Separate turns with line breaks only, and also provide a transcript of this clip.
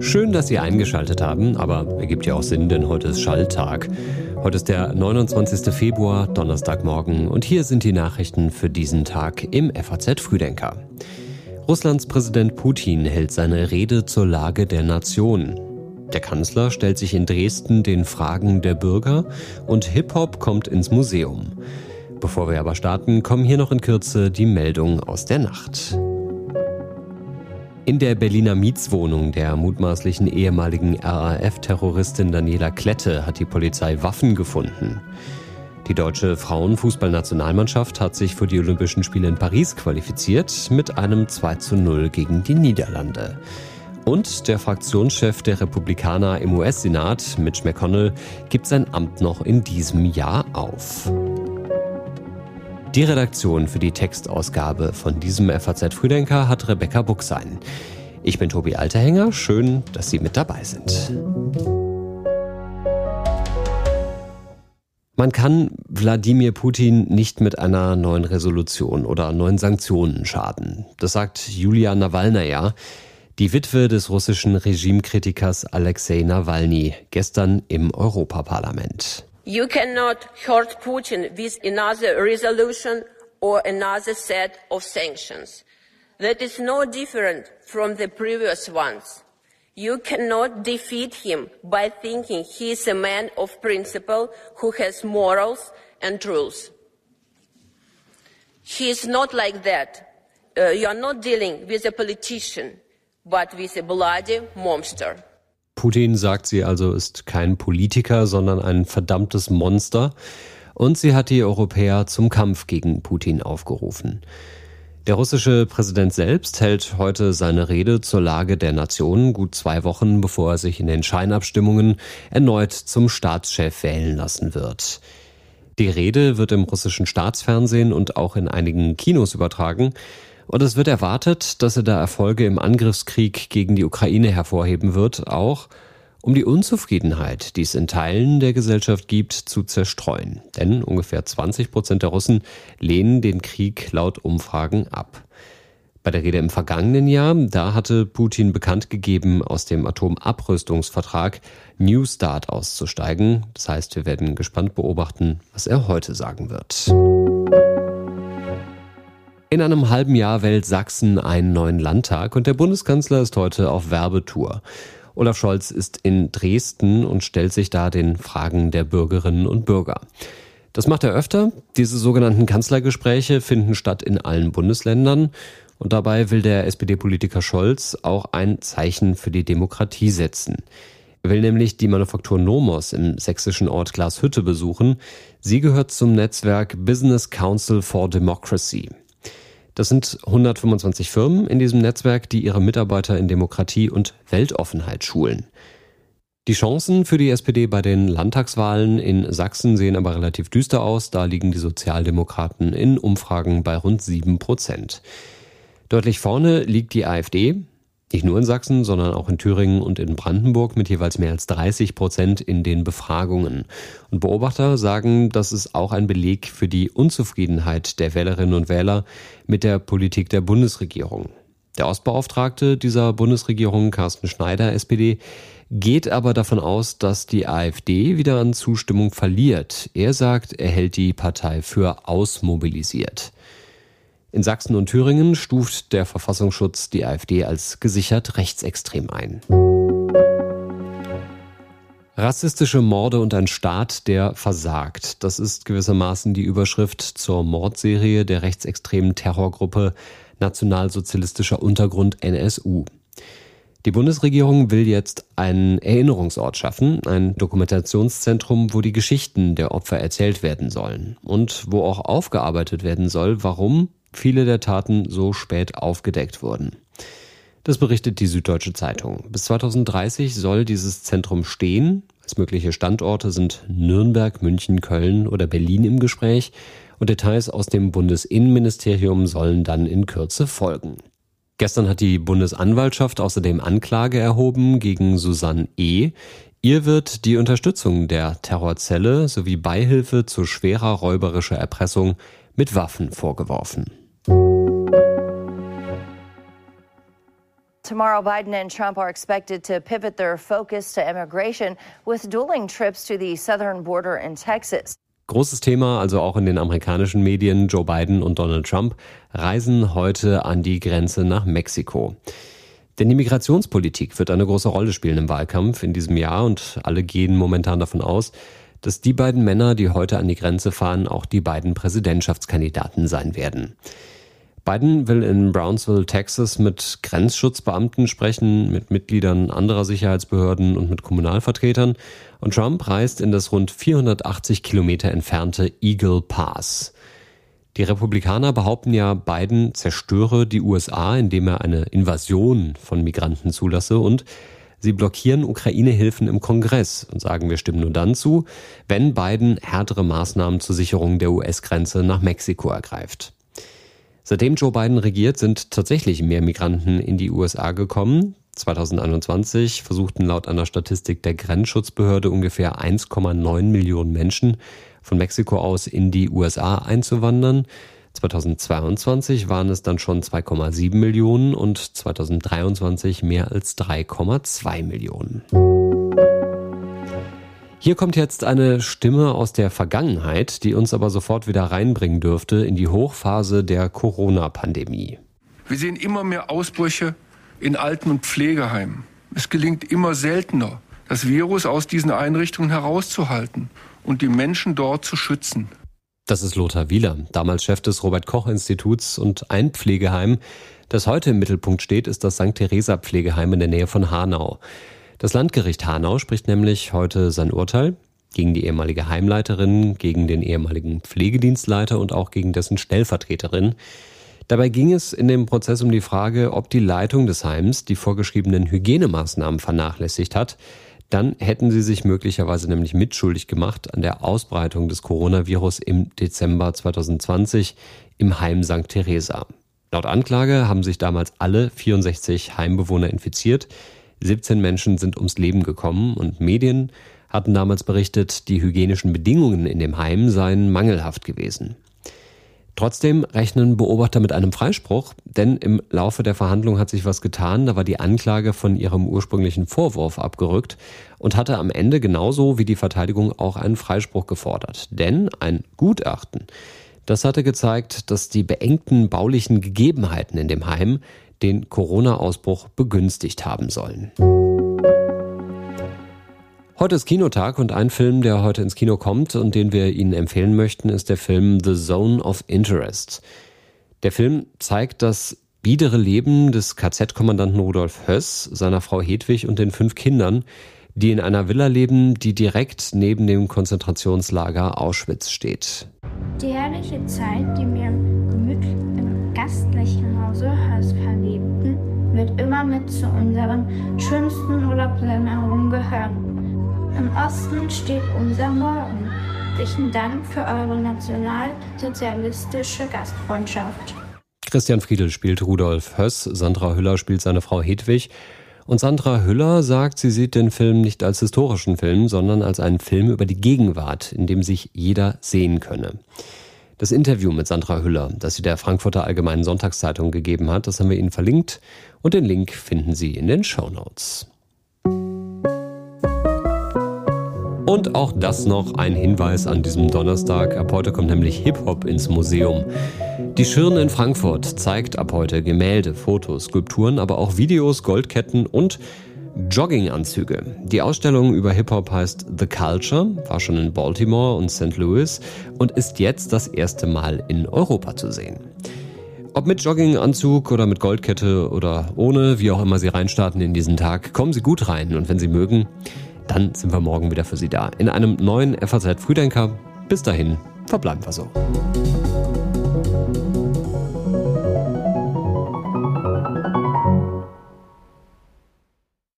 Schön, dass Sie eingeschaltet haben, aber ergibt ja auch Sinn, denn heute ist Schalltag. Heute ist der 29. Februar, Donnerstagmorgen und hier sind die Nachrichten für diesen Tag im FAZ Frühdenker. Russlands Präsident Putin hält seine Rede zur Lage der Nation. Der Kanzler stellt sich in Dresden den Fragen der Bürger und Hip-Hop kommt ins Museum. Bevor wir aber starten, kommen hier noch in Kürze die Meldungen aus der Nacht. In der Berliner Mietswohnung der mutmaßlichen ehemaligen RAF-Terroristin Daniela Klette hat die Polizei Waffen gefunden. Die deutsche Frauenfußballnationalmannschaft hat sich für die Olympischen Spiele in Paris qualifiziert mit einem 2 zu 0 gegen die Niederlande. Und der Fraktionschef der Republikaner im US-Senat, Mitch McConnell, gibt sein Amt noch in diesem Jahr auf. Die Redaktion für die Textausgabe von diesem FAZ Frühdenker hat Rebecca Buchsein. Ich bin Tobi Alterhänger, schön, dass Sie mit dabei sind. Man kann Wladimir Putin nicht mit einer neuen Resolution oder neuen Sanktionen schaden. Das sagt Julia Nawalnaja, die Witwe des russischen Regimekritikers Alexei Nawalny, gestern im Europaparlament.
You cannot hurt Putin with another resolution or another set of sanctions. That is no different from the previous ones. You cannot defeat him by thinking he is a man of principle who has morals and rules. He is not like that. Uh, you are not dealing with a politician, but with a bloody monster.
Putin, sagt sie also, ist kein Politiker, sondern ein verdammtes Monster. Und sie hat die Europäer zum Kampf gegen Putin aufgerufen. Der russische Präsident selbst hält heute seine Rede zur Lage der Nation, gut zwei Wochen bevor er sich in den Scheinabstimmungen erneut zum Staatschef wählen lassen wird. Die Rede wird im russischen Staatsfernsehen und auch in einigen Kinos übertragen. Und es wird erwartet, dass er da Erfolge im Angriffskrieg gegen die Ukraine hervorheben wird, auch um die Unzufriedenheit, die es in Teilen der Gesellschaft gibt, zu zerstreuen. Denn ungefähr 20 Prozent der Russen lehnen den Krieg laut Umfragen ab. Bei der Rede im vergangenen Jahr, da hatte Putin bekannt gegeben, aus dem Atomabrüstungsvertrag New Start auszusteigen. Das heißt, wir werden gespannt beobachten, was er heute sagen wird. In einem halben Jahr wählt Sachsen einen neuen Landtag und der Bundeskanzler ist heute auf Werbetour. Olaf Scholz ist in Dresden und stellt sich da den Fragen der Bürgerinnen und Bürger. Das macht er öfter. Diese sogenannten Kanzlergespräche finden statt in allen Bundesländern. Und dabei will der SPD-Politiker Scholz auch ein Zeichen für die Demokratie setzen. Er will nämlich die Manufaktur Nomos im sächsischen Ort Glashütte besuchen. Sie gehört zum Netzwerk Business Council for Democracy. Das sind 125 Firmen in diesem Netzwerk, die ihre Mitarbeiter in Demokratie und Weltoffenheit schulen. Die Chancen für die SPD bei den Landtagswahlen in Sachsen sehen aber relativ düster aus. Da liegen die Sozialdemokraten in Umfragen bei rund sieben Prozent. Deutlich vorne liegt die AfD. Nicht nur in Sachsen, sondern auch in Thüringen und in Brandenburg mit jeweils mehr als 30 Prozent in den Befragungen. Und Beobachter sagen, das ist auch ein Beleg für die Unzufriedenheit der Wählerinnen und Wähler mit der Politik der Bundesregierung. Der Ostbeauftragte dieser Bundesregierung, Carsten Schneider, SPD, geht aber davon aus, dass die AfD wieder an Zustimmung verliert. Er sagt, er hält die Partei für ausmobilisiert. In Sachsen und Thüringen stuft der Verfassungsschutz die AfD als gesichert rechtsextrem ein. Rassistische Morde und ein Staat, der versagt. Das ist gewissermaßen die Überschrift zur Mordserie der rechtsextremen Terrorgruppe Nationalsozialistischer Untergrund NSU. Die Bundesregierung will jetzt einen Erinnerungsort schaffen, ein Dokumentationszentrum, wo die Geschichten der Opfer erzählt werden sollen und wo auch aufgearbeitet werden soll, warum viele der Taten so spät aufgedeckt wurden. Das berichtet die Süddeutsche Zeitung. Bis 2030 soll dieses Zentrum stehen. Als mögliche Standorte sind Nürnberg, München, Köln oder Berlin im Gespräch und Details aus dem Bundesinnenministerium sollen dann in Kürze folgen. Gestern hat die Bundesanwaltschaft außerdem Anklage erhoben gegen Susanne E. Ihr wird die Unterstützung der Terrorzelle sowie Beihilfe zu schwerer räuberischer Erpressung mit Waffen vorgeworfen.
Tomorrow, Biden and Trump are expected to pivot their focus to immigration with dueling trips to the southern border in Texas.
Großes Thema, also auch in den amerikanischen Medien. Joe Biden und Donald Trump reisen heute an die Grenze nach Mexiko. Denn die Migrationspolitik wird eine große Rolle spielen im Wahlkampf in diesem Jahr und alle gehen momentan davon aus, dass die beiden Männer, die heute an die Grenze fahren, auch die beiden Präsidentschaftskandidaten sein werden. Biden will in Brownsville, Texas mit Grenzschutzbeamten sprechen, mit Mitgliedern anderer Sicherheitsbehörden und mit Kommunalvertretern. Und Trump reist in das rund 480 Kilometer entfernte Eagle Pass. Die Republikaner behaupten ja, Biden zerstöre die USA, indem er eine Invasion von Migranten zulasse und sie blockieren Ukraine-Hilfen im Kongress und sagen, wir stimmen nur dann zu, wenn Biden härtere Maßnahmen zur Sicherung der US-Grenze nach Mexiko ergreift. Seitdem Joe Biden regiert, sind tatsächlich mehr Migranten in die USA gekommen. 2021 versuchten laut einer Statistik der Grenzschutzbehörde ungefähr 1,9 Millionen Menschen von Mexiko aus in die USA einzuwandern. 2022 waren es dann schon 2,7 Millionen und 2023 mehr als 3,2 Millionen. Hier kommt jetzt eine Stimme aus der Vergangenheit, die uns aber sofort wieder reinbringen dürfte in die Hochphase der Corona-Pandemie.
Wir sehen immer mehr Ausbrüche in Alten- und Pflegeheimen. Es gelingt immer seltener, das Virus aus diesen Einrichtungen herauszuhalten und die Menschen dort zu schützen.
Das ist Lothar Wieler, damals Chef des Robert Koch Instituts und ein Pflegeheim. Das heute im Mittelpunkt steht, ist das St. Theresa Pflegeheim in der Nähe von Hanau. Das Landgericht Hanau spricht nämlich heute sein Urteil gegen die ehemalige Heimleiterin, gegen den ehemaligen Pflegedienstleiter und auch gegen dessen Stellvertreterin. Dabei ging es in dem Prozess um die Frage, ob die Leitung des Heims die vorgeschriebenen Hygienemaßnahmen vernachlässigt hat. Dann hätten sie sich möglicherweise nämlich mitschuldig gemacht an der Ausbreitung des Coronavirus im Dezember 2020 im Heim St. Theresa. Laut Anklage haben sich damals alle 64 Heimbewohner infiziert. 17 Menschen sind ums Leben gekommen und Medien hatten damals berichtet, die hygienischen Bedingungen in dem Heim seien mangelhaft gewesen. Trotzdem rechnen Beobachter mit einem Freispruch, denn im Laufe der Verhandlung hat sich was getan, da war die Anklage von ihrem ursprünglichen Vorwurf abgerückt und hatte am Ende genauso wie die Verteidigung auch einen Freispruch gefordert. Denn ein Gutachten, das hatte gezeigt, dass die beengten baulichen Gegebenheiten in dem Heim den Corona-Ausbruch begünstigt haben sollen. Heute ist Kinotag und ein Film, der heute ins Kino kommt und den wir Ihnen empfehlen möchten, ist der Film The Zone of Interest. Der Film zeigt das biedere Leben des KZ-Kommandanten Rudolf Höss, seiner Frau Hedwig und den fünf Kindern, die in einer Villa leben, die direkt neben dem Konzentrationslager Auschwitz steht.
Die herrliche Zeit, die mir gastlichen Hause Höss verlebten, wird immer mit zu unseren schönsten Urlaubserinnerungen gehören. Im Osten steht unser Morgen. Herzlichen Dank für eure nationalsozialistische Gastfreundschaft.
Christian Friedel spielt Rudolf Höss, Sandra Hüller spielt seine Frau Hedwig. Und Sandra Hüller sagt, sie sieht den Film nicht als historischen Film, sondern als einen Film über die Gegenwart, in dem sich jeder sehen könne. Das Interview mit Sandra Hüller, das sie der Frankfurter Allgemeinen Sonntagszeitung gegeben hat, das haben wir Ihnen verlinkt und den Link finden Sie in den Show Notes. Und auch das noch ein Hinweis an diesem Donnerstag. Ab heute kommt nämlich Hip-Hop ins Museum. Die Schirn in Frankfurt zeigt ab heute Gemälde, Fotos, Skulpturen, aber auch Videos, Goldketten und Jogginganzüge. Die Ausstellung über Hip-Hop heißt The Culture, war schon in Baltimore und St. Louis und ist jetzt das erste Mal in Europa zu sehen. Ob mit Jogginganzug oder mit Goldkette oder ohne, wie auch immer Sie reinstarten in diesen Tag, kommen Sie gut rein und wenn Sie mögen, dann sind wir morgen wieder für Sie da. In einem neuen FAZ Frühdenker. Bis dahin, verbleiben wir so.